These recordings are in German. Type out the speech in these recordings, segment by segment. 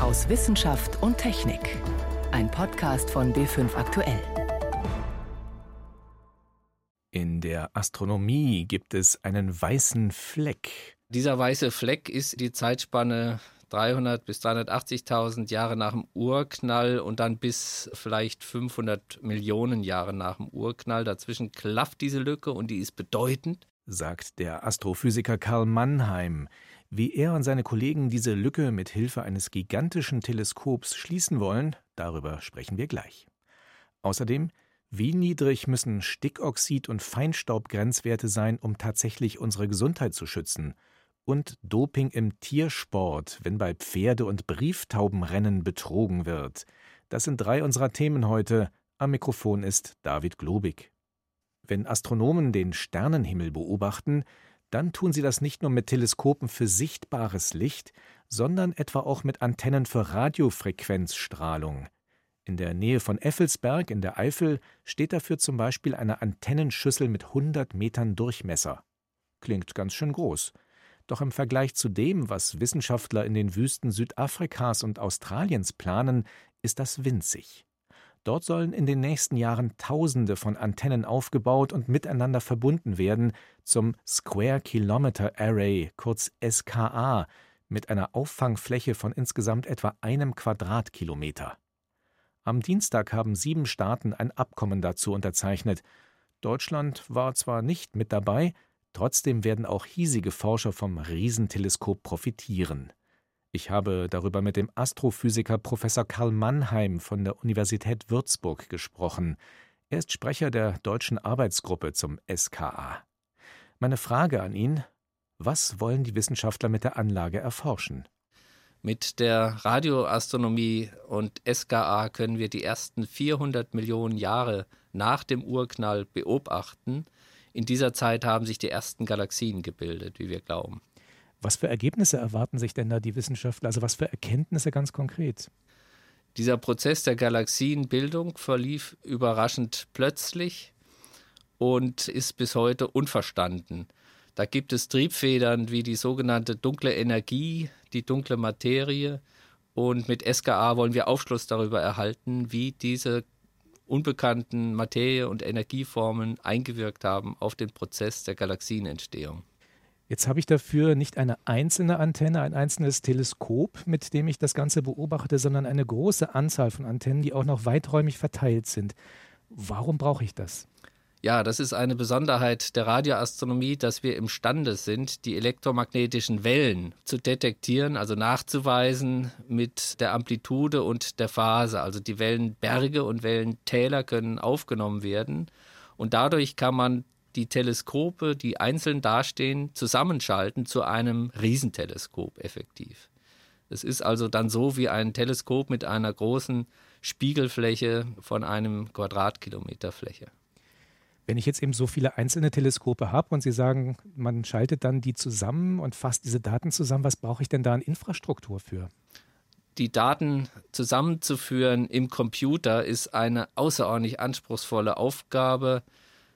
aus Wissenschaft und Technik. Ein Podcast von B5 Aktuell. In der Astronomie gibt es einen weißen Fleck. Dieser weiße Fleck ist die Zeitspanne 300 bis 380.000 Jahre nach dem Urknall und dann bis vielleicht 500 Millionen Jahre nach dem Urknall. Dazwischen klafft diese Lücke und die ist bedeutend, sagt der Astrophysiker Karl Mannheim. Wie er und seine Kollegen diese Lücke mit Hilfe eines gigantischen Teleskops schließen wollen, darüber sprechen wir gleich. Außerdem, wie niedrig müssen Stickoxid- und Feinstaubgrenzwerte sein, um tatsächlich unsere Gesundheit zu schützen? Und Doping im Tiersport, wenn bei Pferde- und Brieftaubenrennen betrogen wird. Das sind drei unserer Themen heute. Am Mikrofon ist David Globig. Wenn Astronomen den Sternenhimmel beobachten, dann tun sie das nicht nur mit Teleskopen für sichtbares Licht, sondern etwa auch mit Antennen für Radiofrequenzstrahlung. In der Nähe von Effelsberg in der Eifel steht dafür zum Beispiel eine Antennenschüssel mit 100 Metern Durchmesser. Klingt ganz schön groß. Doch im Vergleich zu dem, was Wissenschaftler in den Wüsten Südafrikas und Australiens planen, ist das winzig. Dort sollen in den nächsten Jahren Tausende von Antennen aufgebaut und miteinander verbunden werden zum Square Kilometer Array, kurz SKA, mit einer Auffangfläche von insgesamt etwa einem Quadratkilometer. Am Dienstag haben sieben Staaten ein Abkommen dazu unterzeichnet. Deutschland war zwar nicht mit dabei, trotzdem werden auch hiesige Forscher vom Riesenteleskop profitieren. Ich habe darüber mit dem Astrophysiker Professor Karl Mannheim von der Universität Würzburg gesprochen. Er ist Sprecher der deutschen Arbeitsgruppe zum SKA. Meine Frage an ihn: Was wollen die Wissenschaftler mit der Anlage erforschen? Mit der Radioastronomie und SKA können wir die ersten 400 Millionen Jahre nach dem Urknall beobachten. In dieser Zeit haben sich die ersten Galaxien gebildet, wie wir glauben. Was für Ergebnisse erwarten sich denn da die Wissenschaftler? Also was für Erkenntnisse ganz konkret? Dieser Prozess der Galaxienbildung verlief überraschend plötzlich und ist bis heute unverstanden. Da gibt es Triebfedern wie die sogenannte dunkle Energie, die dunkle Materie. Und mit SKA wollen wir Aufschluss darüber erhalten, wie diese unbekannten Materie- und Energieformen eingewirkt haben auf den Prozess der Galaxienentstehung. Jetzt habe ich dafür nicht eine einzelne Antenne, ein einzelnes Teleskop, mit dem ich das Ganze beobachte, sondern eine große Anzahl von Antennen, die auch noch weiträumig verteilt sind. Warum brauche ich das? Ja, das ist eine Besonderheit der Radioastronomie, dass wir imstande sind, die elektromagnetischen Wellen zu detektieren, also nachzuweisen mit der Amplitude und der Phase. Also die Wellenberge und Wellentäler können aufgenommen werden. Und dadurch kann man die Teleskope, die einzeln dastehen, zusammenschalten zu einem Riesenteleskop effektiv. Es ist also dann so wie ein Teleskop mit einer großen Spiegelfläche von einem Quadratkilometer Fläche. Wenn ich jetzt eben so viele einzelne Teleskope habe und Sie sagen, man schaltet dann die zusammen und fasst diese Daten zusammen, was brauche ich denn da an Infrastruktur für? Die Daten zusammenzuführen im Computer ist eine außerordentlich anspruchsvolle Aufgabe.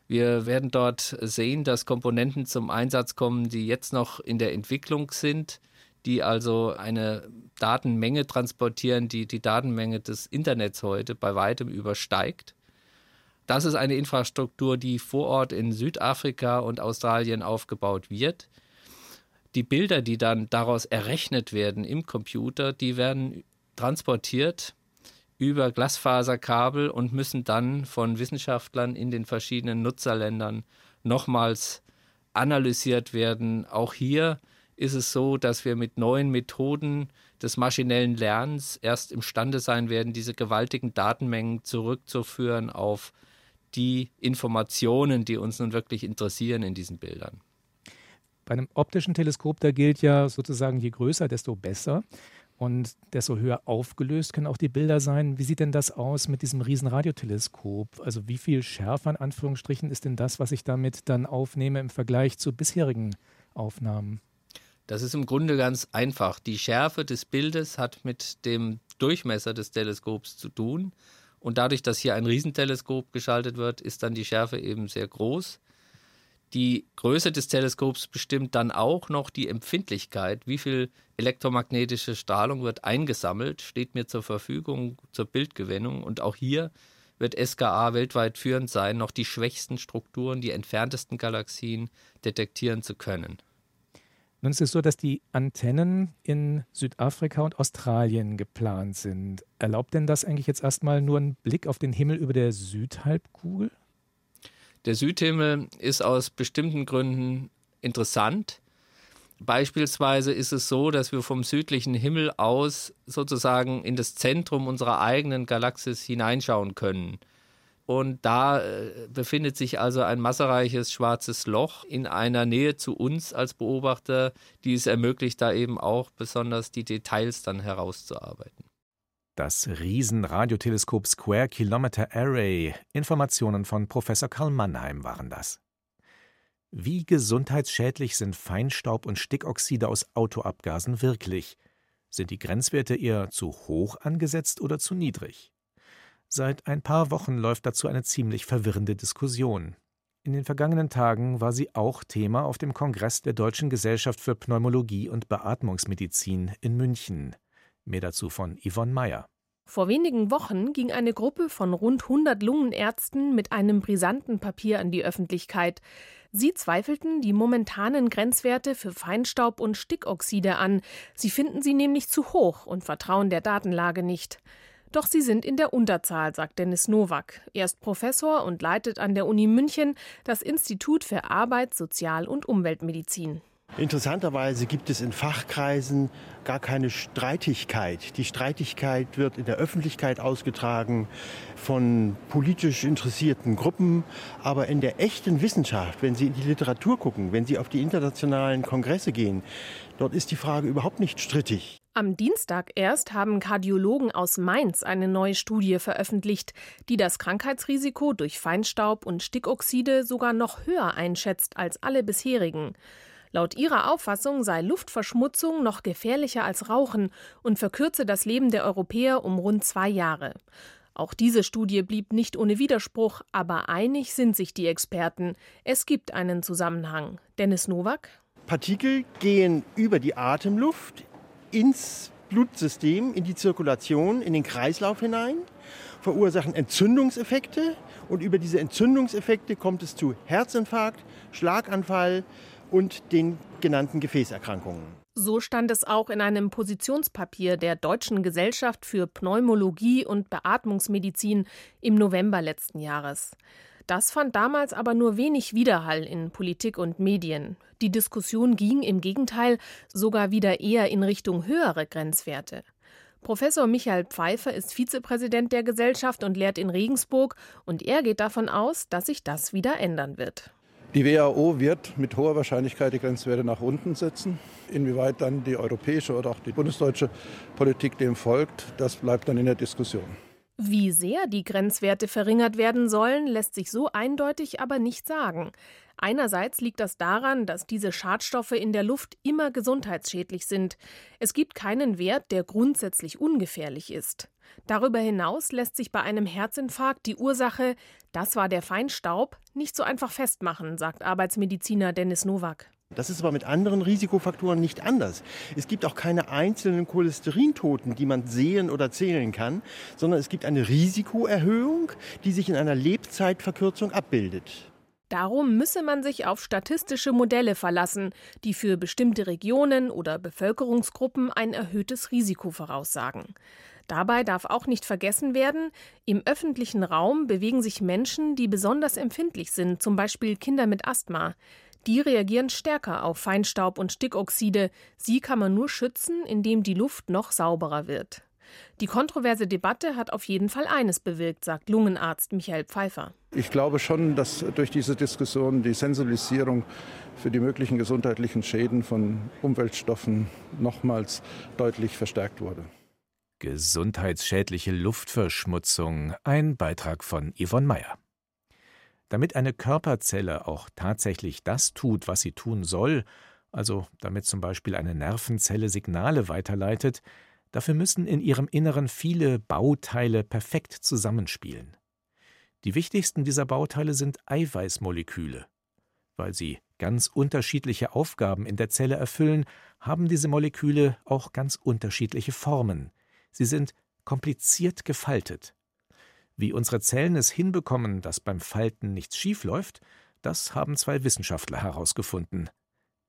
Wir werden dort sehen, dass Komponenten zum Einsatz kommen, die jetzt noch in der Entwicklung sind, die also eine Datenmenge transportieren, die die Datenmenge des Internets heute bei weitem übersteigt. Das ist eine Infrastruktur, die vor Ort in Südafrika und Australien aufgebaut wird. Die Bilder, die dann daraus errechnet werden im Computer, die werden transportiert über Glasfaserkabel und müssen dann von Wissenschaftlern in den verschiedenen Nutzerländern nochmals analysiert werden. Auch hier ist es so, dass wir mit neuen Methoden des maschinellen Lernens erst imstande sein werden, diese gewaltigen Datenmengen zurückzuführen auf die Informationen, die uns nun wirklich interessieren in diesen Bildern. Bei einem optischen Teleskop, da gilt ja sozusagen, je größer, desto besser und desto höher aufgelöst können auch die Bilder sein. Wie sieht denn das aus mit diesem riesen Radioteleskop? Also wie viel schärfer in Anführungsstrichen ist denn das, was ich damit dann aufnehme im Vergleich zu bisherigen Aufnahmen? Das ist im Grunde ganz einfach. Die Schärfe des Bildes hat mit dem Durchmesser des Teleskops zu tun. Und dadurch, dass hier ein Riesenteleskop geschaltet wird, ist dann die Schärfe eben sehr groß. Die Größe des Teleskops bestimmt dann auch noch die Empfindlichkeit, wie viel elektromagnetische Strahlung wird eingesammelt, steht mir zur Verfügung zur Bildgewinnung. Und auch hier wird SKA weltweit führend sein, noch die schwächsten Strukturen, die entferntesten Galaxien detektieren zu können. Nun ist es so, dass die Antennen in Südafrika und Australien geplant sind. Erlaubt denn das eigentlich jetzt erstmal nur einen Blick auf den Himmel über der Südhalbkugel? Der Südhimmel ist aus bestimmten Gründen interessant. Beispielsweise ist es so, dass wir vom südlichen Himmel aus sozusagen in das Zentrum unserer eigenen Galaxis hineinschauen können. Und da äh, befindet sich also ein massereiches schwarzes Loch in einer Nähe zu uns als Beobachter, die es ermöglicht, da eben auch besonders die Details dann herauszuarbeiten. Das Riesenradioteleskop Square Kilometer Array. Informationen von Professor Karl Mannheim waren das. Wie gesundheitsschädlich sind Feinstaub und Stickoxide aus Autoabgasen wirklich? Sind die Grenzwerte eher zu hoch angesetzt oder zu niedrig? Seit ein paar Wochen läuft dazu eine ziemlich verwirrende Diskussion. In den vergangenen Tagen war sie auch Thema auf dem Kongress der Deutschen Gesellschaft für Pneumologie und Beatmungsmedizin in München. Mehr dazu von Yvonne Meyer. Vor wenigen Wochen ging eine Gruppe von rund 100 Lungenärzten mit einem brisanten Papier an die Öffentlichkeit. Sie zweifelten die momentanen Grenzwerte für Feinstaub und Stickoxide an. Sie finden sie nämlich zu hoch und vertrauen der Datenlage nicht. Doch sie sind in der Unterzahl, sagt Dennis Nowak. Er ist Professor und leitet an der Uni München das Institut für Arbeit, Sozial- und Umweltmedizin. Interessanterweise gibt es in Fachkreisen gar keine Streitigkeit. Die Streitigkeit wird in der Öffentlichkeit ausgetragen von politisch interessierten Gruppen, aber in der echten Wissenschaft, wenn Sie in die Literatur gucken, wenn Sie auf die internationalen Kongresse gehen, dort ist die Frage überhaupt nicht strittig. Am Dienstag erst haben Kardiologen aus Mainz eine neue Studie veröffentlicht, die das Krankheitsrisiko durch Feinstaub und Stickoxide sogar noch höher einschätzt als alle bisherigen. Laut ihrer Auffassung sei Luftverschmutzung noch gefährlicher als Rauchen und verkürze das Leben der Europäer um rund zwei Jahre. Auch diese Studie blieb nicht ohne Widerspruch, aber einig sind sich die Experten. Es gibt einen Zusammenhang. Dennis Nowak? Partikel gehen über die Atemluft ins Blutsystem, in die Zirkulation, in den Kreislauf hinein, verursachen Entzündungseffekte und über diese Entzündungseffekte kommt es zu Herzinfarkt, Schlaganfall und den genannten Gefäßerkrankungen. So stand es auch in einem Positionspapier der Deutschen Gesellschaft für Pneumologie und Beatmungsmedizin im November letzten Jahres. Das fand damals aber nur wenig Widerhall in Politik und Medien. Die Diskussion ging im Gegenteil sogar wieder eher in Richtung höhere Grenzwerte. Professor Michael Pfeiffer ist Vizepräsident der Gesellschaft und lehrt in Regensburg, und er geht davon aus, dass sich das wieder ändern wird. Die WHO wird mit hoher Wahrscheinlichkeit die Grenzwerte nach unten setzen. Inwieweit dann die europäische oder auch die bundesdeutsche Politik dem folgt, das bleibt dann in der Diskussion. Wie sehr die Grenzwerte verringert werden sollen, lässt sich so eindeutig aber nicht sagen. Einerseits liegt das daran, dass diese Schadstoffe in der Luft immer gesundheitsschädlich sind. Es gibt keinen Wert, der grundsätzlich ungefährlich ist. Darüber hinaus lässt sich bei einem Herzinfarkt die Ursache, das war der Feinstaub, nicht so einfach festmachen, sagt Arbeitsmediziner Dennis Nowak. Das ist aber mit anderen Risikofaktoren nicht anders. Es gibt auch keine einzelnen Cholesterintoten, die man sehen oder zählen kann, sondern es gibt eine Risikoerhöhung, die sich in einer Lebzeitverkürzung abbildet. Darum müsse man sich auf statistische Modelle verlassen, die für bestimmte Regionen oder Bevölkerungsgruppen ein erhöhtes Risiko voraussagen. Dabei darf auch nicht vergessen werden, im öffentlichen Raum bewegen sich Menschen, die besonders empfindlich sind, zum Beispiel Kinder mit Asthma. Die reagieren stärker auf Feinstaub und Stickoxide. Sie kann man nur schützen, indem die Luft noch sauberer wird. Die kontroverse Debatte hat auf jeden Fall eines bewirkt, sagt Lungenarzt Michael Pfeiffer. Ich glaube schon, dass durch diese Diskussion die Sensibilisierung für die möglichen gesundheitlichen Schäden von Umweltstoffen nochmals deutlich verstärkt wurde. Gesundheitsschädliche Luftverschmutzung, ein Beitrag von Yvonne Meyer. Damit eine Körperzelle auch tatsächlich das tut, was sie tun soll, also damit zum Beispiel eine Nervenzelle Signale weiterleitet, dafür müssen in ihrem Inneren viele Bauteile perfekt zusammenspielen. Die wichtigsten dieser Bauteile sind Eiweißmoleküle. Weil sie ganz unterschiedliche Aufgaben in der Zelle erfüllen, haben diese Moleküle auch ganz unterschiedliche Formen. Sie sind kompliziert gefaltet. Wie unsere Zellen es hinbekommen, dass beim Falten nichts schief läuft, das haben zwei Wissenschaftler herausgefunden.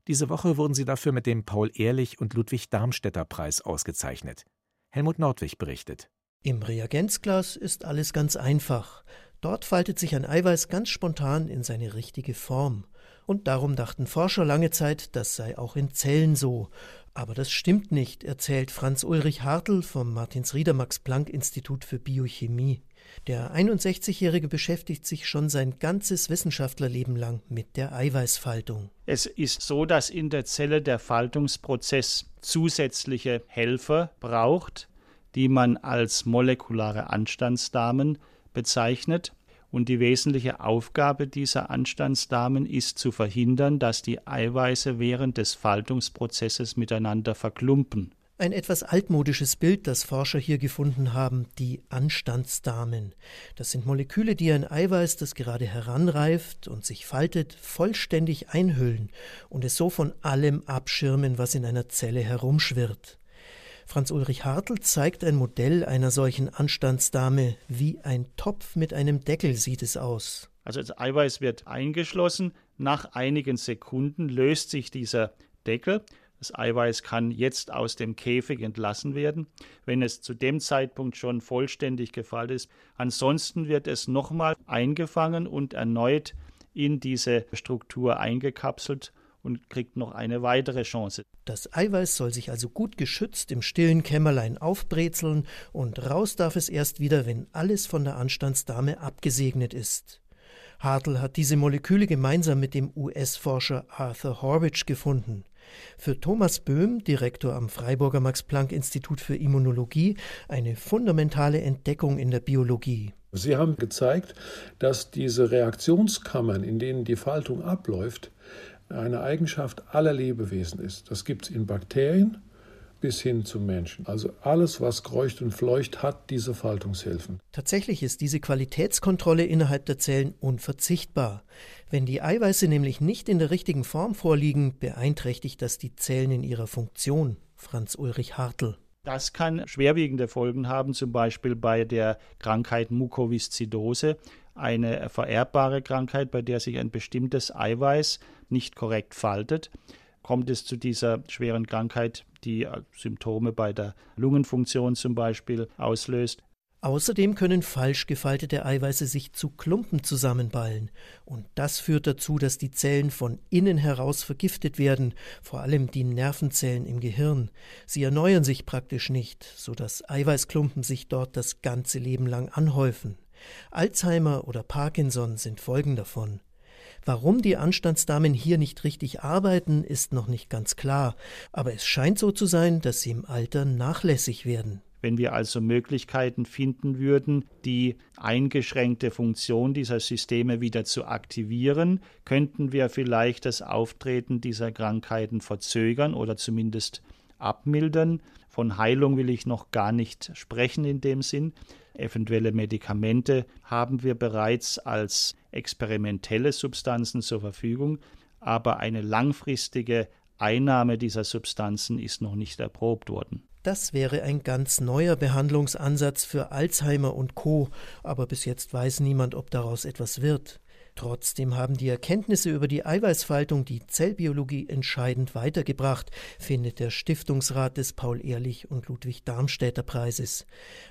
Diese Woche wurden sie dafür mit dem Paul-Ehrlich- und Ludwig-Darmstädter-Preis ausgezeichnet. Helmut Nordwig berichtet. Im Reagenzglas ist alles ganz einfach. Dort faltet sich ein Eiweiß ganz spontan in seine richtige Form. Und darum dachten Forscher lange Zeit, das sei auch in Zellen so. Aber das stimmt nicht, erzählt Franz Ulrich Hartl vom Martins-Rieder-Max-Planck-Institut für Biochemie. Der 61-Jährige beschäftigt sich schon sein ganzes Wissenschaftlerleben lang mit der Eiweißfaltung. Es ist so, dass in der Zelle der Faltungsprozess zusätzliche Helfer braucht, die man als molekulare Anstandsdamen bezeichnet. Und die wesentliche Aufgabe dieser Anstandsdamen ist zu verhindern, dass die Eiweiße während des Faltungsprozesses miteinander verklumpen. Ein etwas altmodisches Bild, das Forscher hier gefunden haben, die Anstandsdamen. Das sind Moleküle, die ein Eiweiß, das gerade heranreift und sich faltet, vollständig einhüllen und es so von allem abschirmen, was in einer Zelle herumschwirrt. Franz Ulrich Hartl zeigt ein Modell einer solchen Anstandsdame. Wie ein Topf mit einem Deckel sieht es aus. Also das Eiweiß wird eingeschlossen. Nach einigen Sekunden löst sich dieser Deckel das Eiweiß kann jetzt aus dem Käfig entlassen werden, wenn es zu dem Zeitpunkt schon vollständig gefallen ist. Ansonsten wird es nochmal eingefangen und erneut in diese Struktur eingekapselt und kriegt noch eine weitere Chance. Das Eiweiß soll sich also gut geschützt im stillen Kämmerlein aufbrezeln und raus darf es erst wieder, wenn alles von der Anstandsdame abgesegnet ist. Hartl hat diese Moleküle gemeinsam mit dem US-Forscher Arthur Horwich gefunden. Für Thomas Böhm, Direktor am Freiburger Max-Planck-Institut für Immunologie, eine fundamentale Entdeckung in der Biologie. Sie haben gezeigt, dass diese Reaktionskammern, in denen die Faltung abläuft, eine Eigenschaft aller Lebewesen ist. Das gibt es in Bakterien, bis hin zum Menschen. Also alles, was kreucht und fleucht, hat diese Faltungshilfen. Tatsächlich ist diese Qualitätskontrolle innerhalb der Zellen unverzichtbar. Wenn die Eiweiße nämlich nicht in der richtigen Form vorliegen, beeinträchtigt das die Zellen in ihrer Funktion. Franz Ulrich Hartl. Das kann schwerwiegende Folgen haben, zum Beispiel bei der Krankheit Mukoviszidose, eine vererbbare Krankheit, bei der sich ein bestimmtes Eiweiß nicht korrekt faltet kommt es zu dieser schweren Krankheit, die äh, Symptome bei der Lungenfunktion zum Beispiel auslöst. Außerdem können falsch gefaltete Eiweiße sich zu Klumpen zusammenballen, und das führt dazu, dass die Zellen von innen heraus vergiftet werden, vor allem die Nervenzellen im Gehirn. Sie erneuern sich praktisch nicht, so dass Eiweißklumpen sich dort das ganze Leben lang anhäufen. Alzheimer oder Parkinson sind Folgen davon. Warum die Anstandsdamen hier nicht richtig arbeiten, ist noch nicht ganz klar, aber es scheint so zu sein, dass sie im Alter nachlässig werden. Wenn wir also Möglichkeiten finden würden, die eingeschränkte Funktion dieser Systeme wieder zu aktivieren, könnten wir vielleicht das Auftreten dieser Krankheiten verzögern oder zumindest abmildern. Von Heilung will ich noch gar nicht sprechen in dem Sinn. Eventuelle Medikamente haben wir bereits als experimentelle Substanzen zur Verfügung, aber eine langfristige Einnahme dieser Substanzen ist noch nicht erprobt worden. Das wäre ein ganz neuer Behandlungsansatz für Alzheimer und Co, aber bis jetzt weiß niemand, ob daraus etwas wird. Trotzdem haben die Erkenntnisse über die Eiweißfaltung die Zellbiologie entscheidend weitergebracht, findet der Stiftungsrat des Paul-Ehrlich und Ludwig-Darmstädter Preises.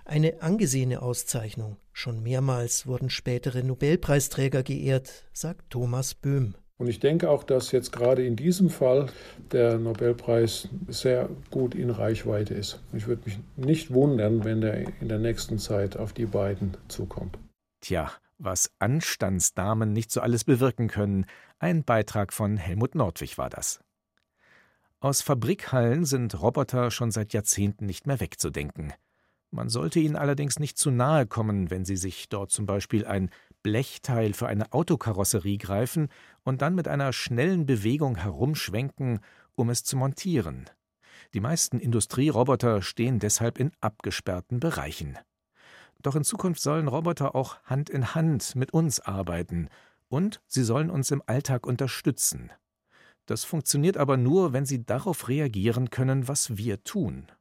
Eine angesehene Auszeichnung. Schon mehrmals wurden spätere Nobelpreisträger geehrt, sagt Thomas Böhm. Und ich denke auch, dass jetzt gerade in diesem Fall der Nobelpreis sehr gut in Reichweite ist. Ich würde mich nicht wundern, wenn der in der nächsten Zeit auf die beiden zukommt. Tja, was Anstandsdamen nicht so alles bewirken können. Ein Beitrag von Helmut Nordwig war das. Aus Fabrikhallen sind Roboter schon seit Jahrzehnten nicht mehr wegzudenken. Man sollte ihnen allerdings nicht zu nahe kommen, wenn sie sich dort zum Beispiel ein Blechteil für eine Autokarosserie greifen und dann mit einer schnellen Bewegung herumschwenken, um es zu montieren. Die meisten Industrieroboter stehen deshalb in abgesperrten Bereichen. Doch in Zukunft sollen Roboter auch Hand in Hand mit uns arbeiten, Und sie sollen uns im Alltag unterstützen. Das funktioniert aber nur, wenn sie darauf reagieren können, was wir tun.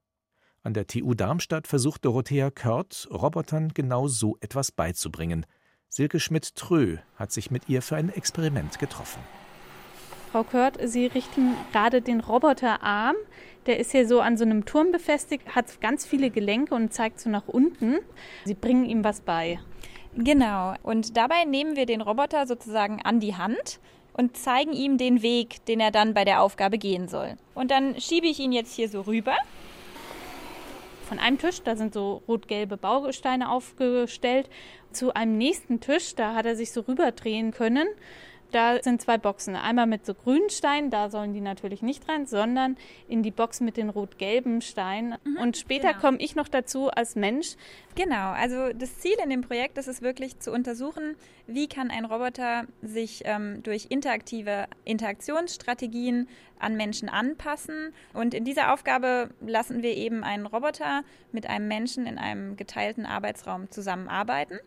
An der TU Darmstadt versucht Dorothea Kört, Robotern genau so etwas beizubringen. Silke Schmidt-Trö hat sich mit ihr für ein Experiment getroffen. Frau Kört, Sie richten gerade den Roboterarm. Der ist hier so an so einem Turm befestigt, hat ganz viele Gelenke und zeigt so nach unten. Sie bringen ihm was bei. Genau. Und dabei nehmen wir den Roboter sozusagen an die Hand und zeigen ihm den Weg, den er dann bei der Aufgabe gehen soll. Und dann schiebe ich ihn jetzt hier so rüber. Von einem Tisch, da sind so rot-gelbe Bausteine aufgestellt, zu einem nächsten Tisch, da hat er sich so rüberdrehen können. Da sind zwei Boxen. Einmal mit so grünen Steinen, da sollen die natürlich nicht rein, sondern in die Box mit den rot-gelben Steinen. Mhm, und später genau. komme ich noch dazu als Mensch. Genau, also das Ziel in dem Projekt ist es wirklich zu untersuchen, wie kann ein Roboter sich ähm, durch interaktive Interaktionsstrategien an Menschen anpassen. Und in dieser Aufgabe lassen wir eben einen Roboter mit einem Menschen in einem geteilten Arbeitsraum zusammenarbeiten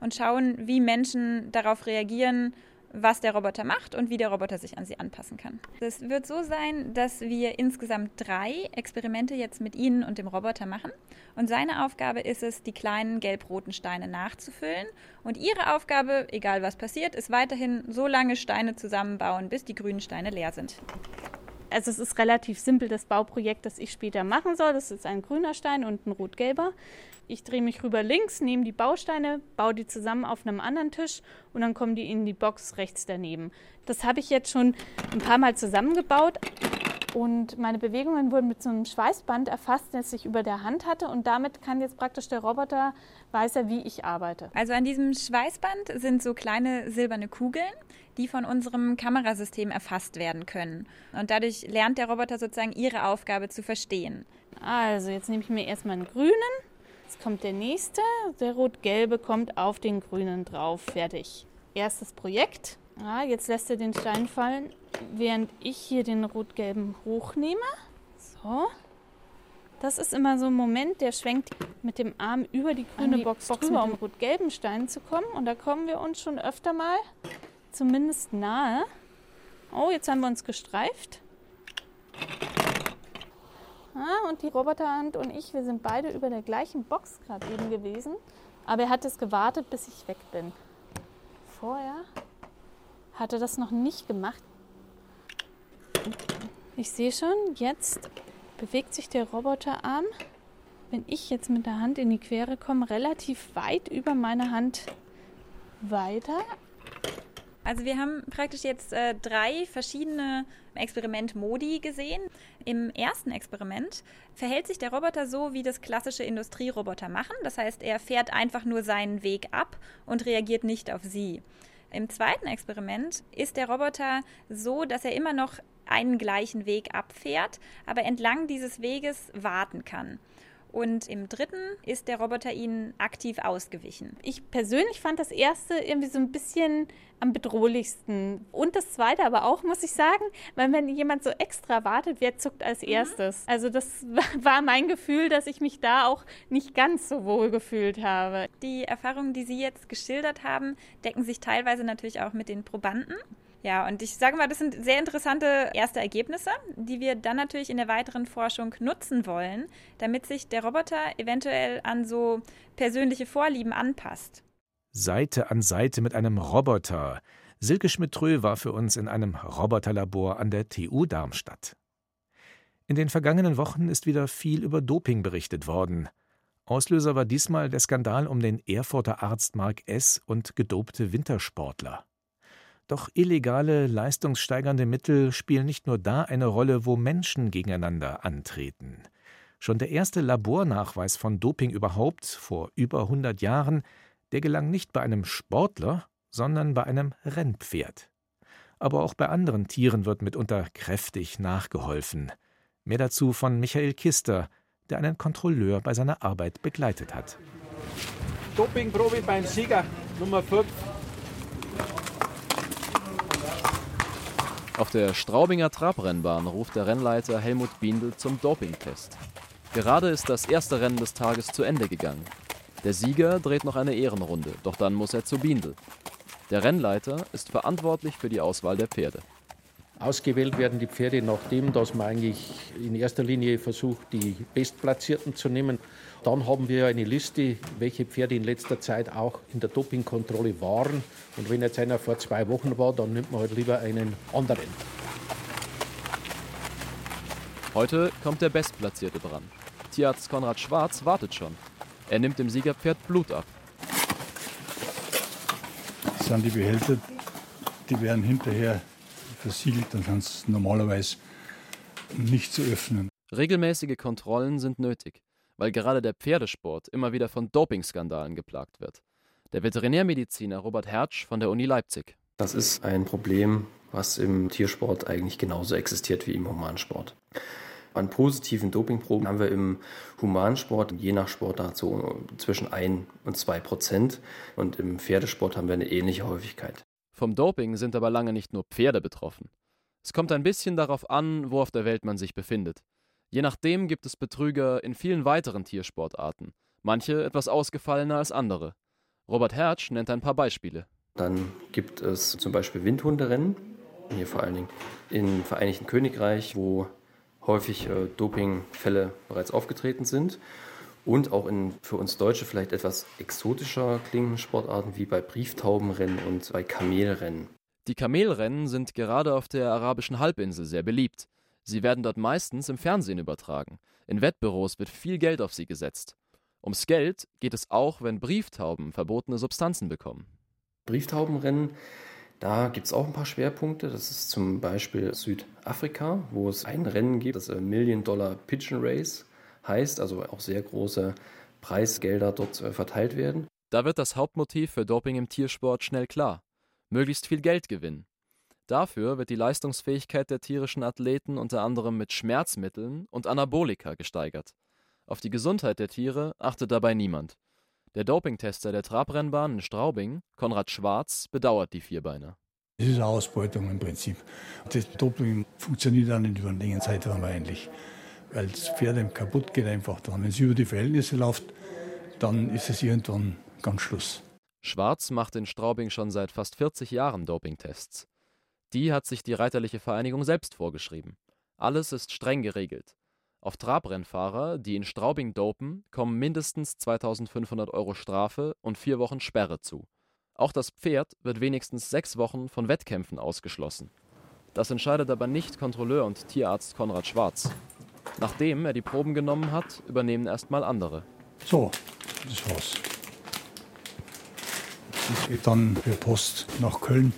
und schauen, wie Menschen darauf reagieren, was der Roboter macht und wie der Roboter sich an sie anpassen kann. Es wird so sein, dass wir insgesamt drei Experimente jetzt mit Ihnen und dem Roboter machen. Und seine Aufgabe ist es, die kleinen gelb-roten Steine nachzufüllen. Und Ihre Aufgabe, egal was passiert, ist weiterhin so lange Steine zusammenbauen, bis die grünen Steine leer sind. Also es ist relativ simpel, das Bauprojekt, das ich später machen soll. Das ist ein grüner Stein und ein rot-gelber. Ich drehe mich rüber links, nehme die Bausteine, baue die zusammen auf einem anderen Tisch und dann kommen die in die Box rechts daneben. Das habe ich jetzt schon ein paar Mal zusammengebaut und meine Bewegungen wurden mit so einem Schweißband erfasst, das ich über der Hand hatte und damit kann jetzt praktisch der Roboter weiß er, wie ich arbeite. Also an diesem Schweißband sind so kleine silberne Kugeln, die von unserem Kamerasystem erfasst werden können. Und dadurch lernt der Roboter sozusagen ihre Aufgabe zu verstehen. Also jetzt nehme ich mir erstmal einen grünen Jetzt kommt der nächste. Der rot-gelbe kommt auf den grünen drauf. Fertig. Erstes Projekt. Ja, jetzt lässt er den Stein fallen, während ich hier den rot-gelben hochnehme. So. Das ist immer so ein Moment, der schwenkt mit dem Arm über die grüne die Box, Box drüber, um rot-gelben Stein zu kommen. Und da kommen wir uns schon öfter mal zumindest nahe. Oh, jetzt haben wir uns gestreift. Ah, und die Roboterhand und ich, wir sind beide über der gleichen Box gerade eben gewesen. Aber er hat es gewartet, bis ich weg bin. Vorher hat er das noch nicht gemacht. Ich sehe schon, jetzt bewegt sich der Roboterarm, wenn ich jetzt mit der Hand in die Quere komme, relativ weit über meine Hand weiter. Also wir haben praktisch jetzt äh, drei verschiedene Experimentmodi gesehen. Im ersten Experiment verhält sich der Roboter so, wie das klassische Industrieroboter machen. Das heißt, er fährt einfach nur seinen Weg ab und reagiert nicht auf sie. Im zweiten Experiment ist der Roboter so, dass er immer noch einen gleichen Weg abfährt, aber entlang dieses Weges warten kann. Und im dritten ist der Roboter ihnen aktiv ausgewichen. Ich persönlich fand das erste irgendwie so ein bisschen am bedrohlichsten. Und das zweite aber auch, muss ich sagen, weil wenn jemand so extra wartet, wer zuckt als mhm. erstes? Mhm. Also das war mein Gefühl, dass ich mich da auch nicht ganz so wohl gefühlt habe. Die Erfahrungen, die Sie jetzt geschildert haben, decken sich teilweise natürlich auch mit den Probanden. Ja, und ich sage mal, das sind sehr interessante erste Ergebnisse, die wir dann natürlich in der weiteren Forschung nutzen wollen, damit sich der Roboter eventuell an so persönliche Vorlieben anpasst. Seite an Seite mit einem Roboter. Silke Schmidt-Trö war für uns in einem Roboterlabor an der TU Darmstadt. In den vergangenen Wochen ist wieder viel über Doping berichtet worden. Auslöser war diesmal der Skandal um den Erfurter Arzt Mark S. und gedopte Wintersportler. Doch illegale, leistungssteigernde Mittel spielen nicht nur da eine Rolle, wo Menschen gegeneinander antreten. Schon der erste Labornachweis von Doping überhaupt, vor über 100 Jahren, der gelang nicht bei einem Sportler, sondern bei einem Rennpferd. Aber auch bei anderen Tieren wird mitunter kräftig nachgeholfen. Mehr dazu von Michael Kister, der einen Kontrolleur bei seiner Arbeit begleitet hat. Dopingprobe beim Sieger Nummer 5. Auf der Straubinger Trabrennbahn ruft der Rennleiter Helmut Biendl zum Dopingtest. Gerade ist das erste Rennen des Tages zu Ende gegangen. Der Sieger dreht noch eine Ehrenrunde, doch dann muss er zu Biendl. Der Rennleiter ist verantwortlich für die Auswahl der Pferde. Ausgewählt werden die Pferde nachdem, dass man eigentlich in erster Linie versucht, die Bestplatzierten zu nehmen. Dann haben wir eine Liste, welche Pferde in letzter Zeit auch in der Dopingkontrolle waren. Und wenn jetzt einer vor zwei Wochen war, dann nimmt man halt lieber einen anderen. Heute kommt der Bestplatzierte dran. Tierarzt Konrad Schwarz wartet schon. Er nimmt dem Siegerpferd Blut ab. Das sind die Behälter, die werden hinterher versiegelt, dann sind sie normalerweise nicht zu öffnen. Regelmäßige Kontrollen sind nötig, weil gerade der Pferdesport immer wieder von Dopingskandalen geplagt wird. Der Veterinärmediziner Robert Hertsch von der Uni Leipzig. Das ist ein Problem, was im Tiersport eigentlich genauso existiert wie im Humansport. An positiven Dopingproben haben wir im Humansport je nach Sportart so zwischen 1 und 2 Prozent und im Pferdesport haben wir eine ähnliche Häufigkeit. Vom Doping sind aber lange nicht nur Pferde betroffen. Es kommt ein bisschen darauf an, wo auf der Welt man sich befindet. Je nachdem gibt es Betrüger in vielen weiteren Tiersportarten, manche etwas ausgefallener als andere. Robert Hertsch nennt ein paar Beispiele. Dann gibt es zum Beispiel Windhunderennen, hier vor allen Dingen im Vereinigten Königreich, wo häufig äh, Dopingfälle bereits aufgetreten sind. Und auch in für uns Deutsche vielleicht etwas exotischer klingenden Sportarten wie bei Brieftaubenrennen und bei Kamelrennen. Die Kamelrennen sind gerade auf der arabischen Halbinsel sehr beliebt. Sie werden dort meistens im Fernsehen übertragen. In Wettbüros wird viel Geld auf sie gesetzt. Ums Geld geht es auch, wenn Brieftauben verbotene Substanzen bekommen. Brieftaubenrennen da gibt es auch ein paar Schwerpunkte. Das ist zum Beispiel Südafrika, wo es ein Rennen gibt, das Million Dollar Pigeon Race heißt, also auch sehr große Preisgelder dort äh, verteilt werden. Da wird das Hauptmotiv für Doping im Tiersport schnell klar. Möglichst viel Geld gewinnen. Dafür wird die Leistungsfähigkeit der tierischen Athleten unter anderem mit Schmerzmitteln und Anabolika gesteigert. Auf die Gesundheit der Tiere achtet dabei niemand. Der Dopingtester der Trabrennbahn in Straubing, Konrad Schwarz, bedauert die Vierbeiner. Das ist eine Ausbeutung im Prinzip. Das Doping funktioniert dann nicht über einen längeren Zeitraum eigentlich, weil das Pferd kaputt geht einfach dann. Wenn es über die Verhältnisse läuft, dann ist es irgendwann ganz Schluss. Schwarz macht in Straubing schon seit fast 40 Jahren Dopingtests. Die hat sich die Reiterliche Vereinigung selbst vorgeschrieben. Alles ist streng geregelt. Auf Trabrennfahrer, die in Straubing dopen, kommen mindestens 2500 Euro Strafe und vier Wochen Sperre zu. Auch das Pferd wird wenigstens sechs Wochen von Wettkämpfen ausgeschlossen. Das entscheidet aber nicht Kontrolleur und Tierarzt Konrad Schwarz. Nachdem er die Proben genommen hat, übernehmen erstmal andere. So, das war's. Das geht dann per Post nach Köln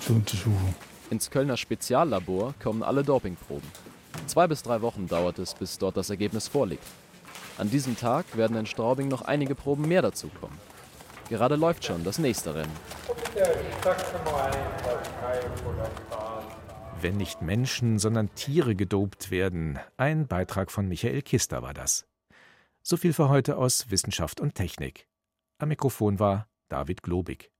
zur Untersuchung. Ins Kölner Speziallabor kommen alle Dopingproben. Zwei bis drei Wochen dauert es, bis dort das Ergebnis vorliegt. An diesem Tag werden in Straubing noch einige Proben mehr dazukommen. Gerade läuft schon das nächste Rennen. Wenn nicht Menschen, sondern Tiere gedopt werden. Ein Beitrag von Michael Kister war das. So viel für heute aus Wissenschaft und Technik. Am Mikrofon war David Globig.